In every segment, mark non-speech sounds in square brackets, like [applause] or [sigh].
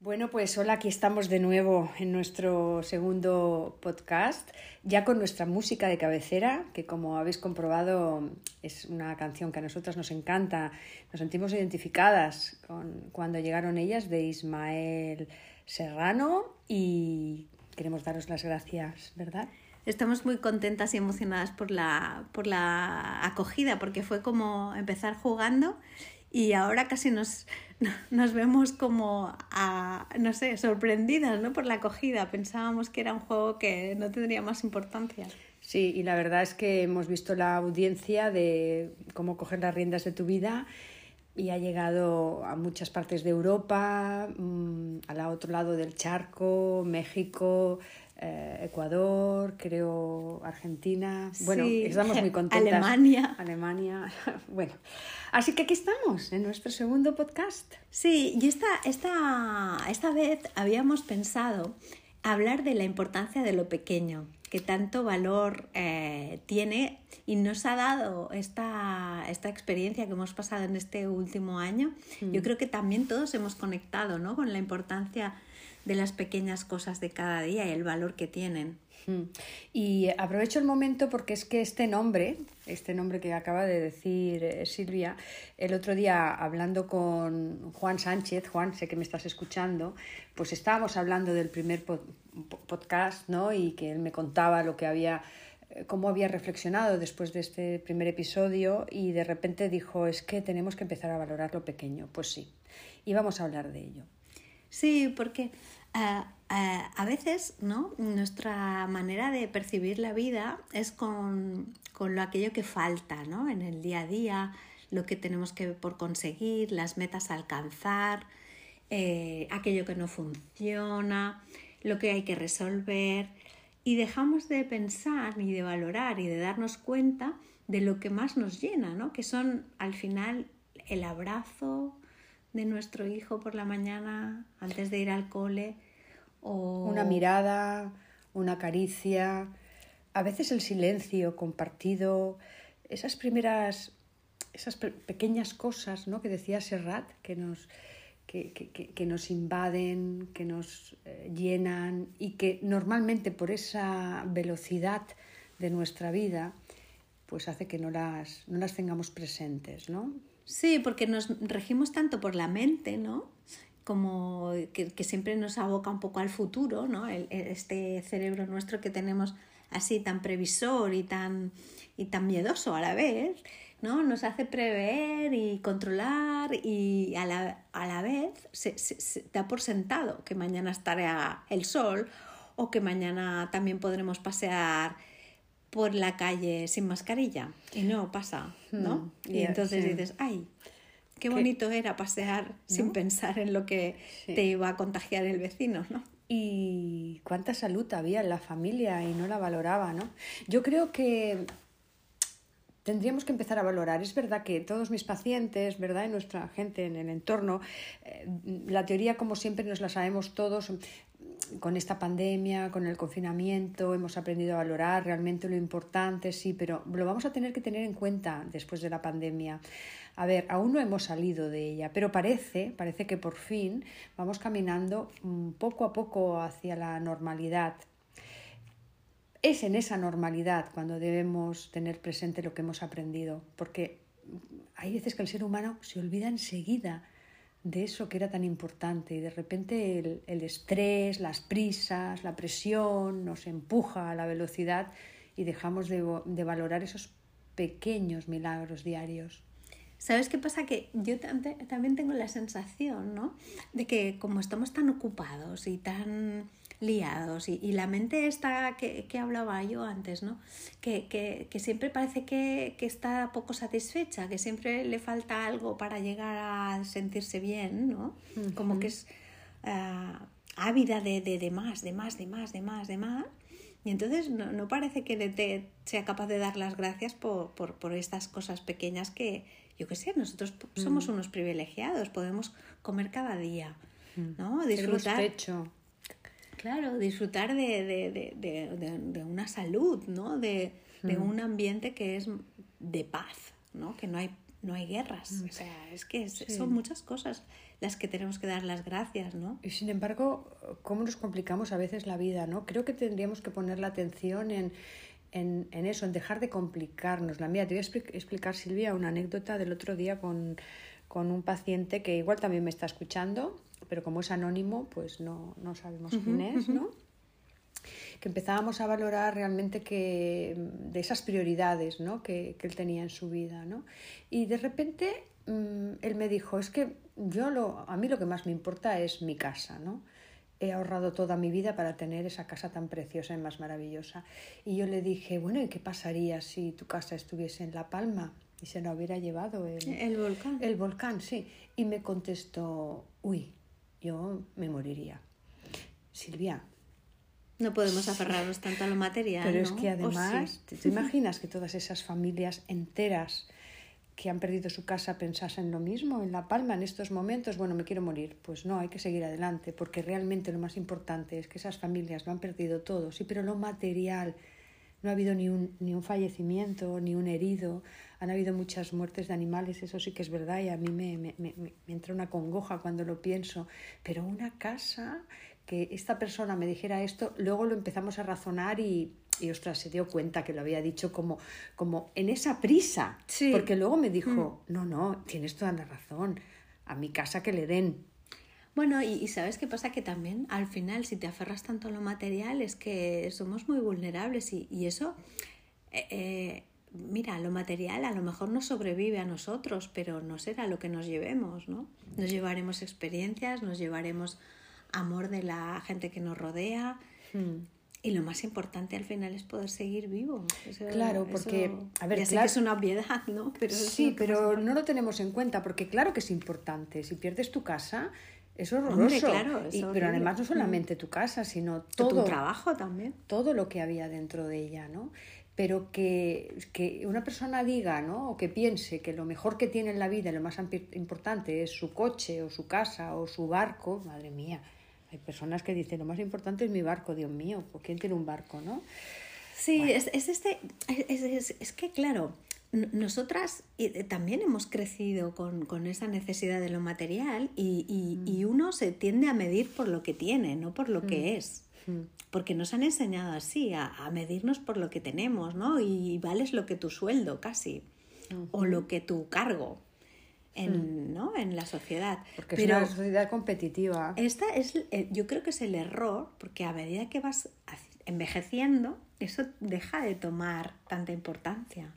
Bueno, pues hola, aquí estamos de nuevo en nuestro segundo podcast, ya con nuestra música de cabecera, que como habéis comprobado es una canción que a nosotras nos encanta, nos sentimos identificadas con cuando llegaron ellas de Ismael Serrano y queremos daros las gracias, ¿verdad? Estamos muy contentas y emocionadas por la, por la acogida, porque fue como empezar jugando y ahora casi nos, [laughs] nos vemos como, a, no sé, sorprendidas ¿no? por la acogida. Pensábamos que era un juego que no tendría más importancia. Sí, y la verdad es que hemos visto la audiencia de cómo coger las riendas de tu vida y ha llegado a muchas partes de Europa, mm, al otro lado del charco, México, eh, Ecuador, creo Argentina. Bueno, estamos muy [laughs] contentas. Alemania. Alemania. [laughs] bueno, así que aquí estamos en nuestro segundo podcast. Sí, y esta, esta, esta vez habíamos pensado hablar de la importancia de lo pequeño, que tanto valor eh, tiene y nos ha dado esta, esta experiencia que hemos pasado en este último año. Mm. Yo creo que también todos hemos conectado ¿no? con la importancia de las pequeñas cosas de cada día y el valor que tienen. Hmm. Y aprovecho el momento porque es que este nombre, este nombre que acaba de decir eh, Silvia, el otro día hablando con Juan Sánchez, Juan, sé que me estás escuchando, pues estábamos hablando del primer podcast, ¿no? Y que él me contaba lo que había eh, cómo había reflexionado después de este primer episodio y de repente dijo, es que tenemos que empezar a valorar lo pequeño. Pues sí, y vamos a hablar de ello. Sí, porque eh, eh, a veces ¿no? nuestra manera de percibir la vida es con, con, lo aquello que falta ¿no? en el día a día, lo que tenemos que por conseguir, las metas a alcanzar, eh, aquello que no funciona, lo que hay que resolver y dejamos de pensar y de valorar y de darnos cuenta de lo que más nos llena, ¿no? que son al final el abrazo, de nuestro hijo por la mañana antes de ir al cole o una mirada, una caricia, a veces el silencio compartido, esas primeras esas pequeñas cosas ¿no? que decía Serrat que nos, que, que, que nos invaden, que nos eh, llenan y que normalmente por esa velocidad de nuestra vida pues hace que no las, no las tengamos presentes, ¿no? Sí, porque nos regimos tanto por la mente, ¿no? Como que, siempre nos aboca un poco al futuro, ¿no? este cerebro nuestro que tenemos así tan previsor y tan, y tan miedoso a la vez, ¿no? Nos hace prever y controlar y a la, a la vez se, se, da por sentado que mañana estará el sol o que mañana también podremos pasear por la calle sin mascarilla y no pasa, ¿no? Hmm, y entonces dices, ay, qué bonito era pasear sin pensar en lo que te iba a contagiar el vecino, ¿no? Y cuánta salud había en la familia y no la valoraba, ¿no? Yo creo que tendríamos que empezar a valorar. Es verdad que todos mis pacientes, ¿verdad? Y nuestra gente en el entorno, eh, la teoría como siempre nos la sabemos todos, con esta pandemia, con el confinamiento, hemos aprendido a valorar realmente lo importante, sí, pero lo vamos a tener que tener en cuenta después de la pandemia. A ver, aún no hemos salido de ella, pero parece, parece que por fin vamos caminando mm, poco a poco hacia la normalidad. Es en esa normalidad cuando debemos tener presente lo que hemos aprendido, porque hay veces que el ser humano se olvida enseguida de eso que era tan importante y de repente el, el, estrés, las prisas, la presión nos empuja a la velocidad y dejamos de, de valorar esos pequeños milagros diarios. ¿Sabes qué pasa? Que yo también tengo la sensación, ¿no? De que como estamos tan ocupados y tan liados y, y la mente está que, que, hablaba yo antes, ¿no? Que, que, que siempre parece que, está poco satisfecha, que siempre le falta algo para llegar a sentirse bien, ¿no? Como que es uh, ávida de, de, de, más, de más, de más, de más, de más. Y entonces no, no parece que te sea capaz de dar las gracias por, por, por estas cosas pequeñas que, yo qué sé, nosotros somos mm. unos privilegiados, podemos comer cada día, mm. ¿no? Disfrutar. Claro, disfrutar de, de, de, de, una salud, ¿no? De, mm. un ambiente que es de paz, ¿no? Que no hay no hay guerras. O sea, es que son muchas cosas las que tenemos que dar las gracias, ¿no? Y sin embargo, ¿cómo nos complicamos a veces la vida, no? Creo que tendríamos que poner la atención en, en, en eso, en dejar de complicarnos. La mía, te voy a explicar, Silvia, una anécdota del otro día con, con un paciente que igual también me está escuchando, pero como es anónimo, pues no, no sabemos quién es, ¿no? que empezábamos a valorar realmente que de esas prioridades ¿no? que, que él tenía en su vida. ¿no? Y de repente mm, él me dijo, es que yo lo, a mí lo que más me importa es mi casa, ¿no? He ahorrado toda mi vida para tener esa casa tan preciosa y más maravillosa. Y yo le dije, bueno, ¿y qué pasaría si tu casa estuviese en La Palma y se la hubiera llevado el, el volcán? El volcán, sí. Y me contestó, uy, yo me moriría. Silvia, no podemos aferrarnos tanto a lo material. Pero es que además, ¿te, imaginas que todas esas familias enteras que han perdido su casa pensasen lo mismo en La Palma en estos momentos? Bueno, me quiero morir. Pues no, hay que seguir adelante, porque realmente lo más importante es que esas familias lo han perdido todo. Sí, pero lo material, no ha habido ni un, ni un fallecimiento, ni un herido, han habido muchas muertes de animales, eso sí que es verdad, y a mí me, me, me, me entra una congoja cuando lo pienso. Pero una casa que esta persona me dijera esto, luego lo empezamos a razonar y, y ostras, se dio cuenta que lo había dicho como, como en esa prisa. Porque luego me dijo, mm. no, no, tienes toda la razón, a mi casa que le den. Bueno, y, sabes qué pasa que también al final, si te aferras tanto a lo material, es que somos muy vulnerables y, y eso, eh, eh, mira, lo material a lo mejor no sobrevive a nosotros, pero no será lo que nos llevemos, ¿no? Nos llevaremos experiencias, nos llevaremos amor de la gente que nos rodea. Hmm. Y lo más importante al final es poder seguir vivo. claro, porque, a ver, ya que es una obviedad, ¿no? Pero sí, pero no lo tenemos en cuenta, porque claro que es importante. Si pierdes tu casa, es horroroso. claro, pero además no solamente tu casa, sino todo. Tu trabajo también. Todo lo que había dentro de ella, ¿no? Pero que, que una persona diga, ¿no? O que piense que lo mejor que tiene en la vida, lo más importante es su coche o su casa o su barco, madre mía hay personas que dicen, lo más importante es mi barco, Dios mío, ¿por quién tiene un barco, no? Sí, es, es, este, es, es, que claro, nosotras eh, también hemos crecido con, con, esa necesidad de lo material y, y, y, mm. uno se tiende a medir por lo que tiene, no por lo que mm. es. Mm. Porque nos han enseñado así, a, a, medirnos por lo que tenemos, ¿no? Y vales lo que tu sueldo casi, o lo que tu cargo en. ¿no? en la sociedad. Porque es una sociedad competitiva. Esta es, eh, yo creo que es el error, porque a medida que vas envejeciendo, eso deja de tomar tanta importancia.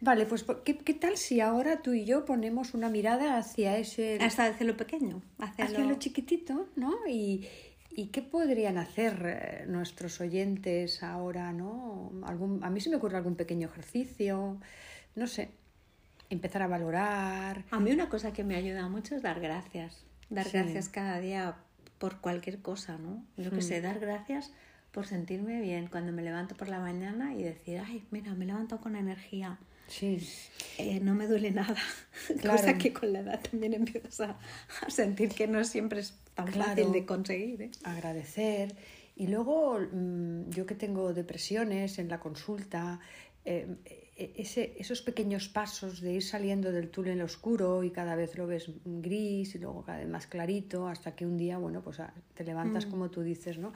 Vale, pues ¿qué, ¿qué, tal si ahora tú y yo ponemos una mirada hacia ese... Hasta hacia lo pequeño, hacia, lo... chiquitito, ¿no? Y, y, qué podrían hacer eh, nuestros oyentes ahora, ¿no? Algún, a mí se me ocurre algún pequeño ejercicio, no sé, empezar a valorar. A mí una cosa que me ayuda mucho es dar gracias. Dar gracias cada día por cualquier cosa, ¿no? Yo que sé, mm. dar gracias por sentirme bien cuando me levanto por la mañana y decir, ay, mira, me levanto con energía. Sí. Eh, no me duele nada. [laughs] Cosa que con la edad también empiezas a, sentir que no siempre es tan fácil de conseguir. ¿eh? Agradecer. Y luego, mm, yo que tengo depresiones en la consulta, eh, e, ese, esos pequeños pasos de ir saliendo del túnel oscuro y cada vez lo ves gris y luego cada vez más clarito hasta que un día, bueno, pues ah, te levantas mm. como tú dices, ¿no?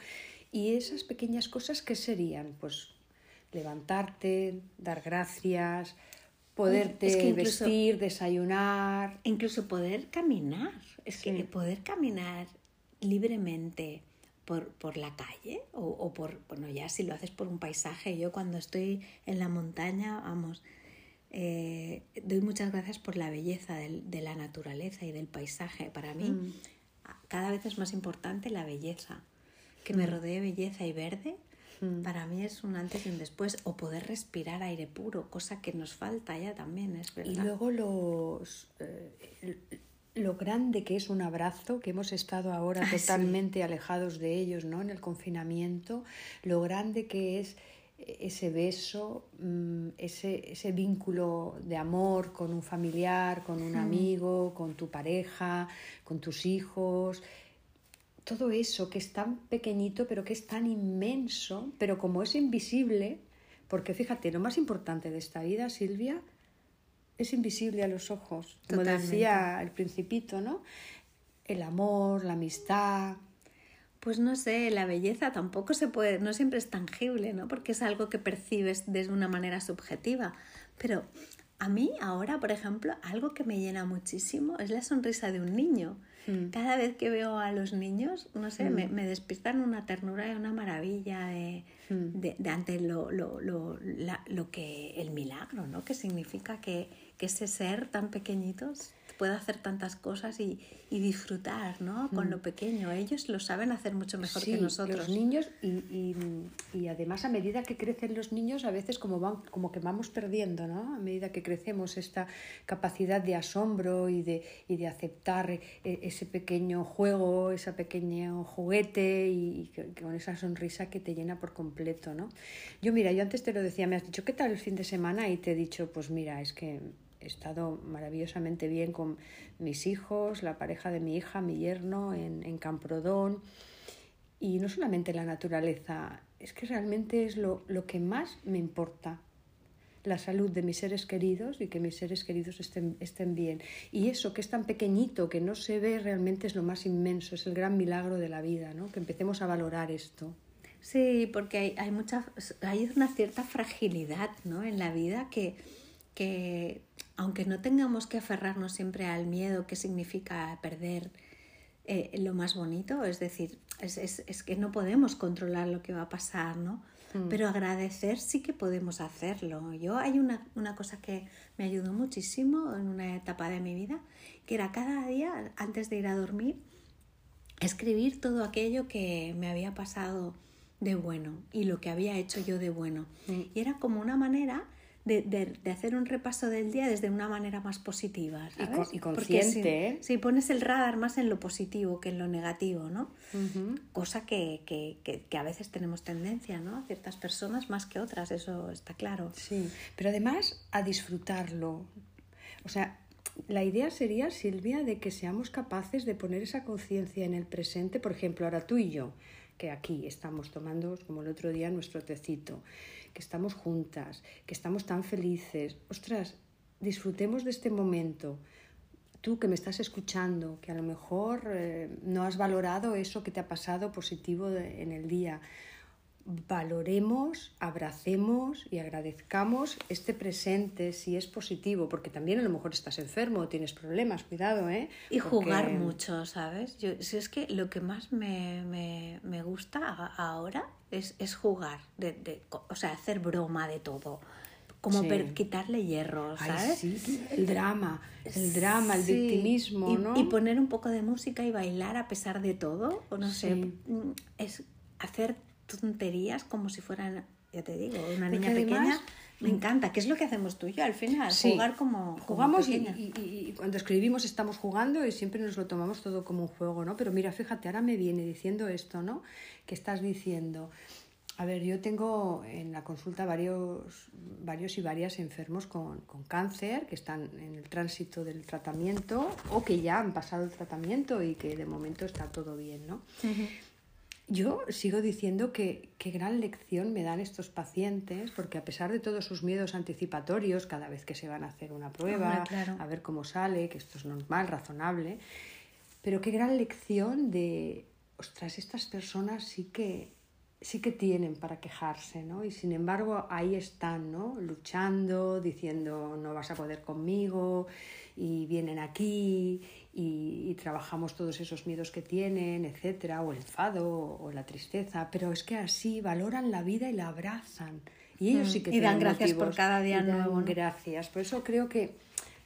Y esas pequeñas cosas, ¿qué serían? Pues levantarte, dar gracias, poderte vestir, desayunar. Incluso poder caminar. Es que poder caminar libremente por, por la calle o, o, por, bueno, ya si lo haces por un paisaje. Yo cuando estoy en la montaña, vamos, eh, doy muchas gracias por la belleza del, de la naturaleza y del paisaje. Para mí, mm. cada vez es más importante la belleza. Que me mm. rodee belleza y verde, mm. para mí es un antes y un después. O poder respirar aire puro, cosa que nos falta ya también, es verdad. Y luego los... Eh, lo grande que es un abrazo, que hemos estado ahora [laughs] ah, totalmente alejados de ellos, ¿no? En el confinamiento, lo grande que es ese beso, mm, ese, ese vínculo de amor con un familiar, con un amigo, con tu pareja, con tus hijos, todo eso que es tan pequeñito pero que es tan inmenso, pero como es invisible, porque fíjate, lo más importante de esta vida, Silvia, es invisible a los ojos. Como decía el principito, ¿no? El amor, la amistad. Pues no sé, la belleza tampoco se puede, no siempre es tangible, ¿no? Porque es algo que percibes desde una manera subjetiva. Pero a mí ahora, por ejemplo, algo que me llena muchísimo es la sonrisa de un niño. Mm. Cada vez que veo a los niños, no sé, me, mm. me, despiertan una ternura y una maravilla de, mm. de, ante lo, lo, lo, lo, que el milagro, ¿no? Que significa que, que ese ser tan pequeñitos puede hacer tantas cosas y, y disfrutar ¿no? con lo pequeño. Ellos lo saben hacer mucho mejor que nosotros. Los niños, y, y, y, además a medida que crecen los niños, a veces como, van, como que vamos perdiendo, ¿no? a medida que crecemos, esta capacidad de asombro y de, y de aceptar e, ese pequeño juego, ese pequeño juguete y, con esa sonrisa que te llena por completo. ¿no? Yo, mira, yo antes te lo decía, me has dicho, ¿qué tal el fin de semana? Y te he dicho, pues mira, es que he estado maravillosamente bien con mis hijos, la pareja de mi hija, mi yerno en, en Camprodón. Y no solamente la naturaleza, es que realmente es lo, lo que más me importa la salud de mis seres queridos y que mis seres queridos estén, estén bien. Y eso que es tan pequeñito, que no se ve, realmente es lo más inmenso, es el gran milagro de la vida, ¿no? que empecemos a valorar esto. Sí, porque hay, hay, mucha, hay una cierta fragilidad ¿no? en la vida que, que aunque no tengamos que aferrarnos siempre al miedo que significa perder eh, lo más bonito, es decir, es, es, es, que no podemos controlar lo que va a pasar, ¿no? Mm. Pero agradecer sí que podemos hacerlo. Yo hay una, una cosa que me ayudó muchísimo en una etapa de mi vida, que era cada día, antes de ir a dormir, escribir todo aquello que me había pasado de bueno y lo que había hecho yo de bueno. Mm. Y era como una manera de, de, de, hacer un repaso del día desde una manera más positiva. ¿sabes? Y, consciente. Si, si, pones el radar más en lo positivo que en lo negativo, ¿no? Cosa que, que, que, a veces tenemos tendencia, ¿no? Ciertas personas más que otras, eso está claro. Sí, pero además a disfrutarlo. O sea, la idea sería, Silvia, de que seamos capaces de poner esa conciencia en el presente, por ejemplo, ahora tú y yo, que aquí estamos tomando, como el otro día, nuestro tecito que estamos juntas, que estamos tan felices. Ostras, disfrutemos de este momento. Tú que me estás escuchando, que a lo mejor eh, no has valorado eso que te ha pasado positivo de, en el día valoremos, abracemos y agradezcamos este presente si es positivo, porque también a lo mejor estás enfermo o tienes problemas, cuidado, ¿eh? Y jugar mucho, ¿sabes? Yo, si es que lo que más me, me, me gusta ahora es, es jugar, de, de, o sea, hacer broma de todo como sí. quitarle hierro, ¿sabes? Ay, sí, el drama, el drama, el sí. victimismo, y, ¿no? Y poner un poco de música y bailar a pesar de todo, o no sé, mm, es hacer tonterías como si fueran, ya te digo, una niña además, pequeña. Me encanta, ¿qué es lo que hacemos tú y yo al final? Sí, jugar como. Jugamos como y, y, y, cuando escribimos estamos jugando y siempre nos lo tomamos todo como un juego, ¿no? Pero mira, fíjate, ahora me viene diciendo esto, ¿no? Que estás diciendo. A ver, yo tengo en la consulta varios, varios y varias enfermos con, con, cáncer que están en el tránsito del tratamiento o que ya han pasado el tratamiento y que de momento está todo bien, ¿no? Uh -huh. Yo sigo diciendo que qué gran lección me dan estos pacientes, porque a pesar de todos sus miedos anticipatorios, cada vez que se van a hacer una prueba, claro. a ver cómo sale, que esto es normal, razonable, pero qué gran lección de, ostras, estas personas sí que sí que tienen para quejarse, ¿no? Y sin embargo ahí están, ¿no? Luchando, diciendo no vas a poder conmigo y vienen aquí y, y, trabajamos todos esos miedos que tienen, etcétera, o el enfado o la tristeza, pero es que así valoran la vida y la abrazan. Y ellos sí que y dan gracias motivos, por cada día nuevo. Gracias. Por eso creo que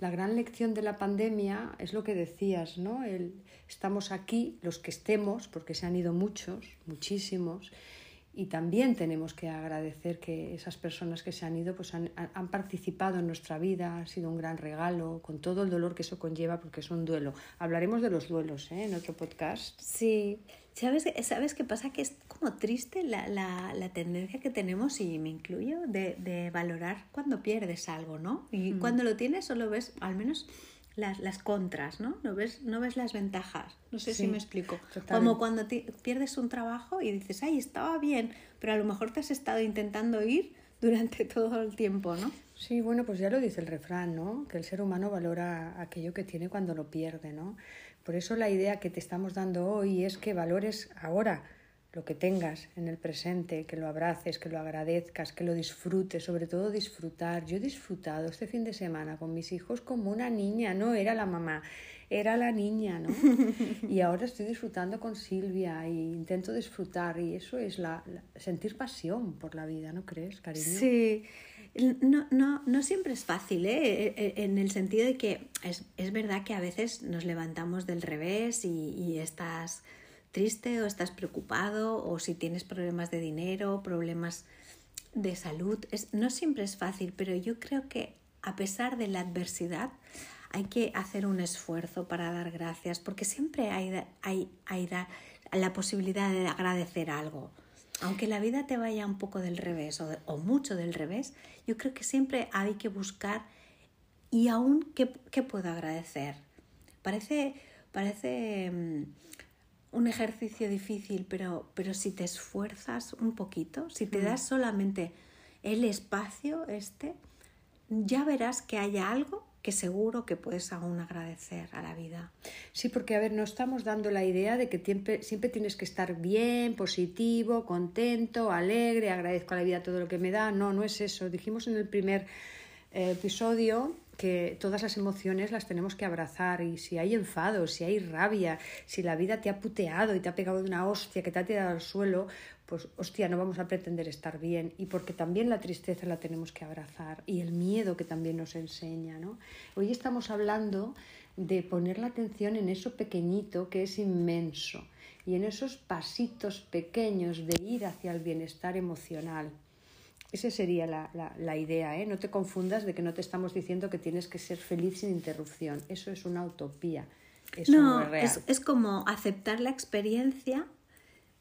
la gran lección de la pandemia es lo que decías, ¿no? El, estamos aquí, los que estemos, porque se han ido muchos, muchísimos, y también tenemos que agradecer que esas personas que se han ido pues han, han, participado en nuestra vida, ha sido un gran regalo, con todo el dolor que eso conlleva, porque es un duelo. Hablaremos de los duelos ¿eh? en otro podcast. Sí, ¿sabes, ¿sabes qué pasa? Que es como triste la, la, la tendencia que tenemos, y me incluyo, de, de valorar cuando pierdes algo, ¿no? Y mm. cuando lo tienes solo ves, al menos las, las contras, ¿no? No ves, no ves las ventajas. No sé sí, si me explico. Totalmente. Como cuando te, pierdes un trabajo y dices, ay, estaba bien, pero a lo mejor te has estado intentando ir durante [laughs] todo el tiempo, ¿no? Sí, bueno, pues ya lo dice el refrán, ¿no? Que el ser humano valora aquello que tiene cuando lo pierde, ¿no? Por eso la idea que te estamos dando hoy es que valores ahora lo que tengas en el presente, que lo abraces, que lo agradezcas, que lo disfrutes, sobre todo disfrutar. Yo he disfrutado este fin de semana con mis hijos como una niña, no era la mamá, era la niña, ¿no? [laughs] Y ahora estoy disfrutando con Silvia e intento disfrutar y eso es la, sentir pasión por la vida, ¿no crees, cariño? Sí. No, no, no siempre es fácil, ¿eh? E, e, en el sentido de que es, es verdad que a veces nos levantamos del revés y, y estás triste o estás preocupado o si tienes problemas de dinero, problemas de salud. Es, no siempre es fácil, pero yo creo que a pesar de la adversidad hay que hacer un esfuerzo para dar gracias porque siempre hay, hay, hay la posibilidad de agradecer algo. Aunque la vida te vaya un poco del revés o, o mucho del revés, yo creo que siempre hay que buscar y aún qué, qué puedo agradecer. Parece, parece mm, un ejercicio difícil, pero, pero si te esfuerzas un poquito, si te mm. das solamente el espacio este, ya verás que hay algo que seguro que puedes aún agradecer a la vida. Sí, porque a ver, no estamos dando la idea de que siempre, siempre tienes que estar bien, positivo, contento, alegre, agradezco a la vida todo lo que me da. No, no es eso. Dijimos en el primer eh, episodio que todas las emociones las tenemos que abrazar y si hay enfado, si hay rabia, si la vida te ha puteado y te ha pegado de una hostia que te ha tirado al suelo, pues hostia, no vamos a pretender estar bien y porque también la tristeza la tenemos que abrazar y el miedo que también nos enseña, ¿no? Hoy estamos hablando de poner la atención en eso pequeñito que es inmenso y en esos pasitos pequeños de ir hacia el bienestar emocional. Esa sería la, la, idea, ¿eh? No te confundas de que no te estamos diciendo que tienes que ser feliz sin interrupción. Eso es una utopía. no, es, Es, como aceptar la experiencia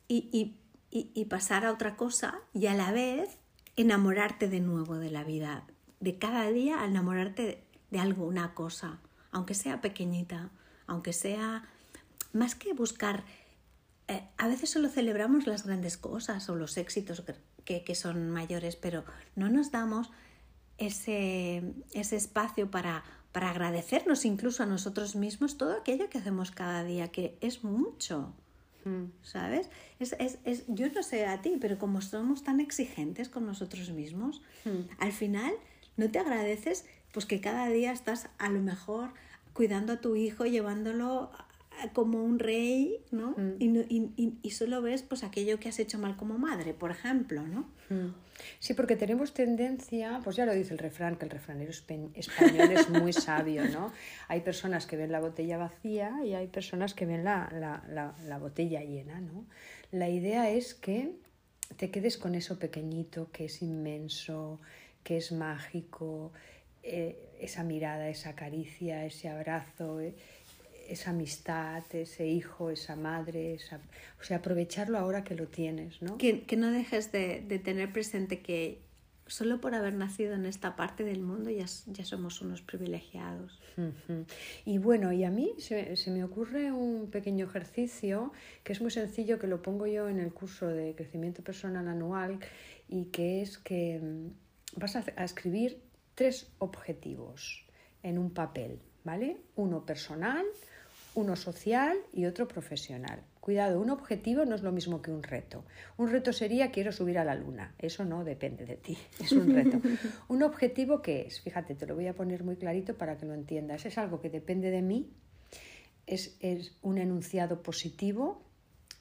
y, y, y, pasar a otra cosa y a la vez enamorarte de nuevo de la vida. De cada día enamorarte de, algo, una cosa, aunque sea pequeñita, aunque sea más que buscar... Eh, a veces solo celebramos las grandes cosas o los éxitos que, son mayores, pero no nos damos ese, ese espacio para, para agradecernos incluso a nosotros mismos todo aquello que hacemos cada día, que es mucho. Hmm. ¿Sabes? Es, es, es, yo no sé a ti, pero como somos tan exigentes con nosotros mismos, hmm. al final no te agradeces pues que cada día estás a lo mejor cuidando a tu hijo, llevándolo como un rey, ¿no? Mm. Y, y, solo ves pues aquello que has hecho mal como madre, por ejemplo, ¿no? Mm. Sí, porque tenemos tendencia, pues ya lo dice el refrán, que el refranero español es muy sabio, ¿no? [laughs] Hay personas que ven la botella vacía y hay personas que ven la, la, la, botella llena, ¿no? La idea es que te quedes con eso pequeñito, que es inmenso, que es mágico, eh, esa mirada, esa caricia, ese abrazo. Eh, esa amistad, ese hijo, esa madre, esa... o sea, aprovecharlo ahora que lo tienes, ¿no? Que, que no dejes de, de, tener presente que solo por haber nacido en esta parte del mundo ya, ya somos unos privilegiados. Y bueno, y a mí se, se, me ocurre un pequeño ejercicio que es muy sencillo, que lo pongo yo en el curso de crecimiento personal anual y que es que mm, vas a, a escribir tres objetivos en un papel, ¿vale? Uno personal, uno social y otro profesional. Cuidado, un objetivo no es lo mismo que un reto. Un reto sería quiero subir a la luna. Eso no depende de ti, [laughs] es un reto. [laughs] un objetivo qué es, fíjate, te lo voy a poner muy clarito para que lo entiendas. Es algo que depende de mí, es, un enunciado positivo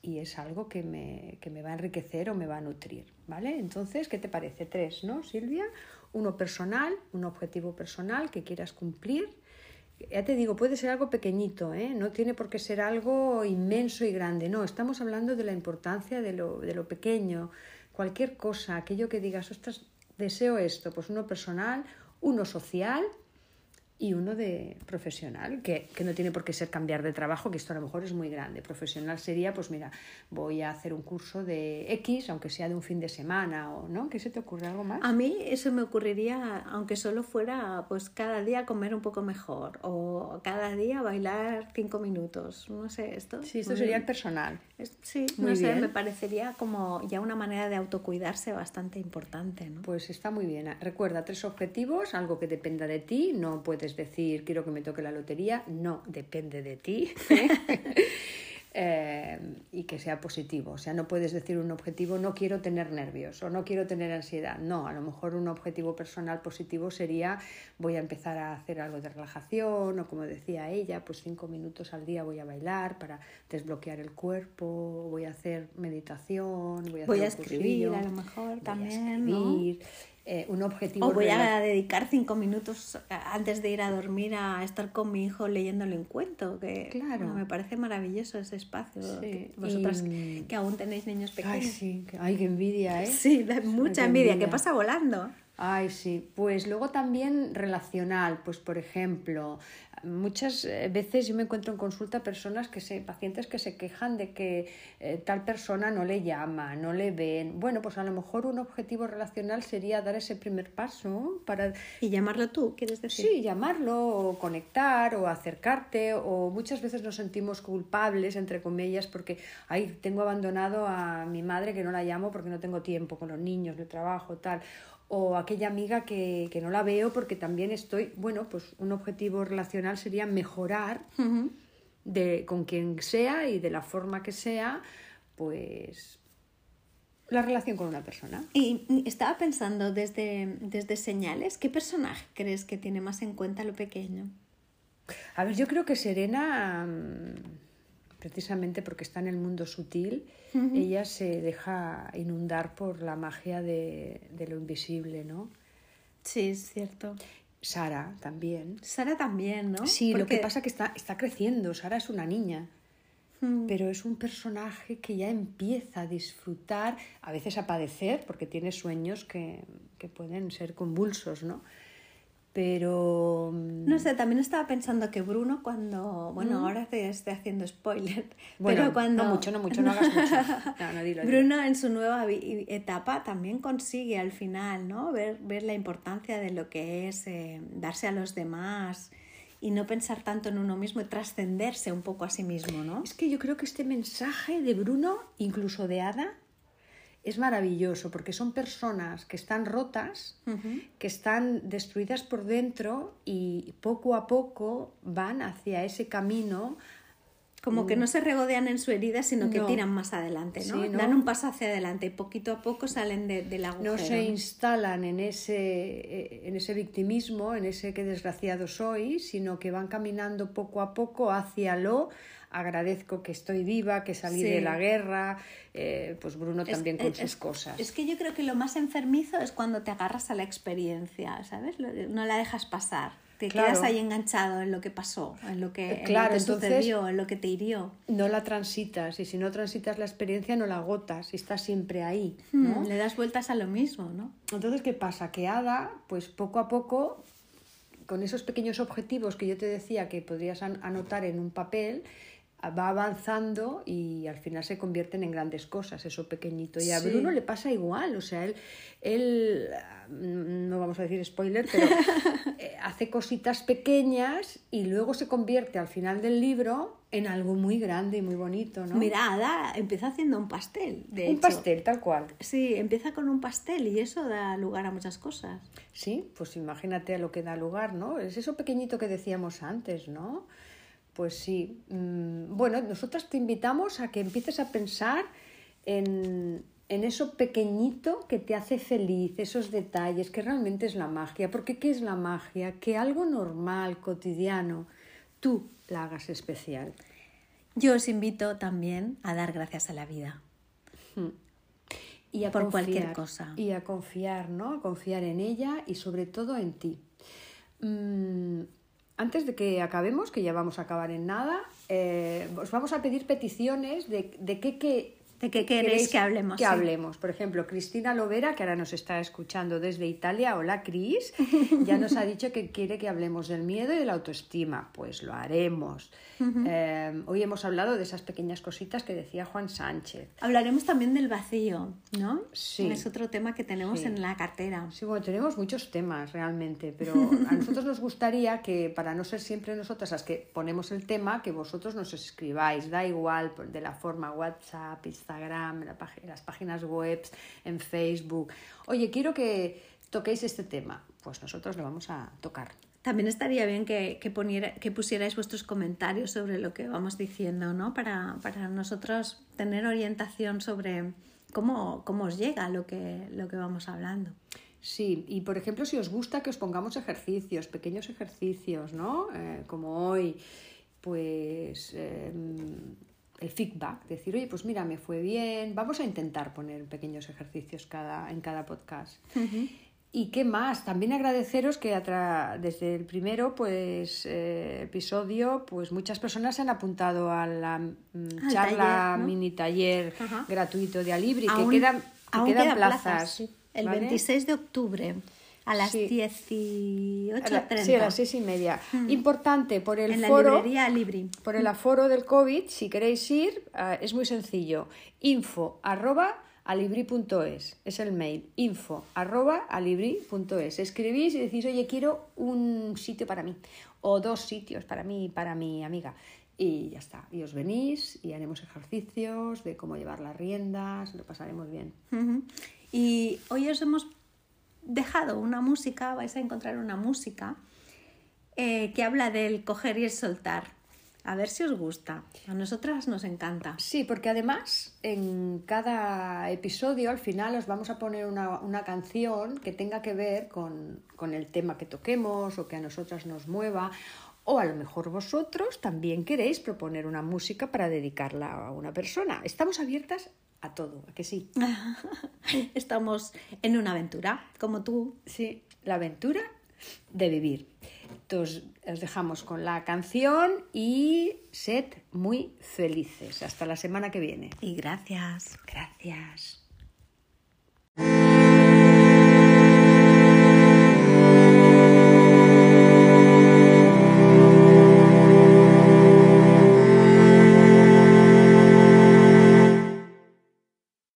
y es algo que me, que me va a enriquecer o me va a nutrir. ¿Vale? Entonces, ¿qué te parece? Tres, ¿no, Silvia? Uno personal, un objetivo personal que quieras cumplir ya te digo, puede ser algo pequeñito, ¿eh? no tiene por qué ser algo inmenso y grande, no, estamos hablando de la importancia de lo, de lo pequeño, cualquier cosa, aquello que digas, ostras, deseo esto, pues uno personal, uno social y uno de profesional, que, que, no tiene por qué ser cambiar de trabajo, que esto a lo mejor es muy grande. Profesional sería, pues mira, voy a hacer un curso de X, aunque sea de un fin de semana, o ¿no? ¿Qué se te ocurre algo más? A mí eso me ocurriría, aunque solo fuera, pues cada día comer un poco mejor, o cada día bailar cinco minutos, no sé, esto. Sí, esto sería el personal. sí, muy no sé, me parecería como ya una manera de autocuidarse bastante importante, ¿no? Pues está muy bien. Recuerda, tres objetivos, algo que dependa de ti, no puedes es decir, quiero que me toque la lotería, no, depende de ti. [laughs] [laughs] Eh, y que sea positivo. O sea, no puedes decir un objetivo, no quiero tener nervios o no quiero tener ansiedad. No, a lo mejor un objetivo personal positivo sería voy a empezar a hacer algo de relajación o como decía ella, pues cinco minutos al día voy a bailar para desbloquear el cuerpo, voy a hacer meditación, voy a, voy a escribir a lo mejor también. Eh, un objetivo. O voy a dedicar cinco minutos antes de ir a dormir a estar con mi hijo leyéndole un cuento, que claro. me parece maravilloso ese espacio. vosotras que aún tenéis niños pequeños. Ay, sí, ay, qué envidia, ¿eh? Sí, da mucha envidia, que pasa volando. Ay, sí. Pues luego también relacional, pues por ejemplo, muchas eh, veces yo me encuentro en consulta personas que se, pacientes que se quejan de que eh, tal persona no le llama, no le ven. Bueno, pues a lo mejor un objetivo relacional sería dar ese primer paso para... Y llamarlo tú, ¿quieres decir? Sí, llamarlo, o conectar, o acercarte, o muchas veces nos sentimos culpables, entre comillas, porque, ay, tengo abandonado a mi madre que no la llamo porque no tengo tiempo con los niños, el trabajo, tal o aquella amiga que, no la veo porque también estoy, bueno, pues un objetivo relacional sería mejorar de, con quien sea y de la forma que sea, pues la relación con una persona. Y estaba pensando desde, desde señales, ¿qué personaje crees que tiene más en cuenta lo pequeño? A ver, yo creo que Serena... Mm, precisamente porque está en el mundo sutil, ella se deja inundar por la magia de, lo invisible, ¿no? Sí, es cierto. Sara también. Sara también, ¿no? Sí, lo que pasa es que está, está creciendo. Sara es una niña. Pero es un personaje que ya empieza a disfrutar, a veces a padecer, porque tiene sueños que, que pueden ser convulsos, ¿no? Pero. No sé, también estaba pensando que Bruno, cuando. Bueno, ahora te estoy haciendo spoiler. [laughs] pero cuando. No mucho, no mucho, no hagas mucho. [laughs] No, dilo, Bruno, en su nueva etapa, también consigue al final, ¿no? Ver, ver la importancia de lo que es eh, darse a los demás y no pensar tanto en uno mismo y trascenderse un poco a sí mismo, ¿no? Es que yo creo que este mensaje de Bruno, incluso de Ada, es maravilloso porque son personas que están rotas, que están destruidas por dentro y poco a poco van hacia ese camino. Como que mm. no se regodean en su herida, sino que tiran más adelante, ¿no? Dan un paso hacia adelante y poquito a poco salen de, del agujero. No se instalan en ese, eh, en ese victimismo, en ese que desgraciado soy, sino que van caminando poco a poco hacia lo agradezco que estoy viva, que salí de la guerra, eh, pues Bruno también con sus cosas. Es que yo creo que lo más enfermizo es cuando te agarras a la experiencia, ¿sabes? No la dejas pasar. Te quedas ahí enganchado en lo que pasó, en lo que, claro, sucedió, en lo que te hirió. No la transitas, y si no transitas la experiencia, no la agotas, y estás siempre ahí. ¿no? Hmm, le das vueltas a lo mismo, ¿no? Entonces, ¿qué pasa? Que Ada, pues poco a poco, con esos pequeños objetivos que yo te decía que podrías anotar en un papel, va avanzando y al final se convierten en grandes cosas, eso pequeñito. Y a Bruno le pasa igual, o sea, él, él mm, no vamos a decir spoiler, pero [laughs] eh, hace cositas pequeñas y luego se convierte al final del libro en algo muy grande y muy bonito, ¿no? Mira, Ada empieza haciendo un pastel, de Un pastel, tal cual. Sí, empieza con un pastel y eso da lugar a muchas cosas. Sí, pues imagínate a lo que da lugar, ¿no? Es eso pequeñito que decíamos antes, ¿no? Pues sí. Mm, bueno, nosotras te invitamos a que empieces a pensar en, eso pequeñito que te hace feliz, esos detalles, que realmente es la magia. Porque ¿qué es la magia? Que algo normal, cotidiano, tú la hagas especial. Yo os invito también a dar gracias a la vida. Hmm. Y a por cualquier cosa. Y a confiar, ¿no? A confiar en ella y sobre todo en ti. Mm, antes de que acabemos, que ya vamos a acabar en nada, eh, os vamos a pedir peticiones de, de qué, ¿De qué queréis que hablemos? Que Sí. hablemos. Por ejemplo, Cristina Lovera, que ahora nos está escuchando desde Italia. Hola, Cris. Ya nos ha dicho que quiere que hablemos del miedo y de la autoestima. Pues lo haremos. Eh, hoy hemos hablado de esas pequeñas cositas que decía Juan Sánchez. Hablaremos también del vacío, ¿no? Sí. Es otro tema que tenemos Sí. en la cartera. Sí, bueno, tenemos muchos temas realmente, pero a nosotros nos gustaría que, para no ser siempre nosotras las que ponemos el tema, que vosotros nos escribáis, da igual, de la forma WhatsApp, Instagram, en la pag- en las páginas web, en Facebook. Oye, quiero que toquéis este tema. Pues nosotros lo vamos a tocar. También estaría bien que, que, poniera- que pusierais vuestros comentarios sobre lo que vamos diciendo, ¿no? Para, para nosotros tener orientación sobre cómo, cómo os llega lo que, lo que vamos hablando. Sí, y por ejemplo, si os gusta que os pongamos ejercicios, pequeños ejercicios, ¿no? Eh, como hoy, pues eh, el feedback, decir, oye, pues mira, me fue bien, vamos a intentar poner pequeños ejercicios cada, en cada podcast. ¿Y qué más? También agradeceros que desde el primero pues, eh, episodio pues muchas personas se han apuntado a la mm, charla taller, ¿no? mini taller Ajá. gratuito de Alibri, que quedan, que aún quedan plazas. sí. El ¿vale? 26 de octubre a las Sí. 18.30. Sí, a las seis y media. Importante, por el en la foro, librería Libri. por el aforo del COVID, si queréis ir, ah, es muy sencillo. Info arroba alibri.es, es el mail. Info arroba alibri.es. Escribís y decís, oye, quiero un sitio para mí, o dos sitios para mí y para mi amiga. Y ya está. Y os venís y haremos ejercicios de cómo llevar las riendas, lo pasaremos bien. Y hoy os hemos dejado una música, vais a encontrar una música eh, que habla del coger y el soltar. A ver si os gusta. A nosotras nos encanta. Sí, porque además en cada episodio al final os vamos a poner una, una canción que tenga que ver con, con el tema que toquemos o que a nosotras nos mueva. O a lo mejor vosotros también queréis proponer una música para dedicarla a una persona. Estamos abiertas a todo, ¿a que sí? [laughs] Estamos en una aventura, como tú. Sí, la aventura de vivir. Entonces, os dejamos con la canción y sed muy felices. Hasta la semana que viene. Y gracias. Gracias.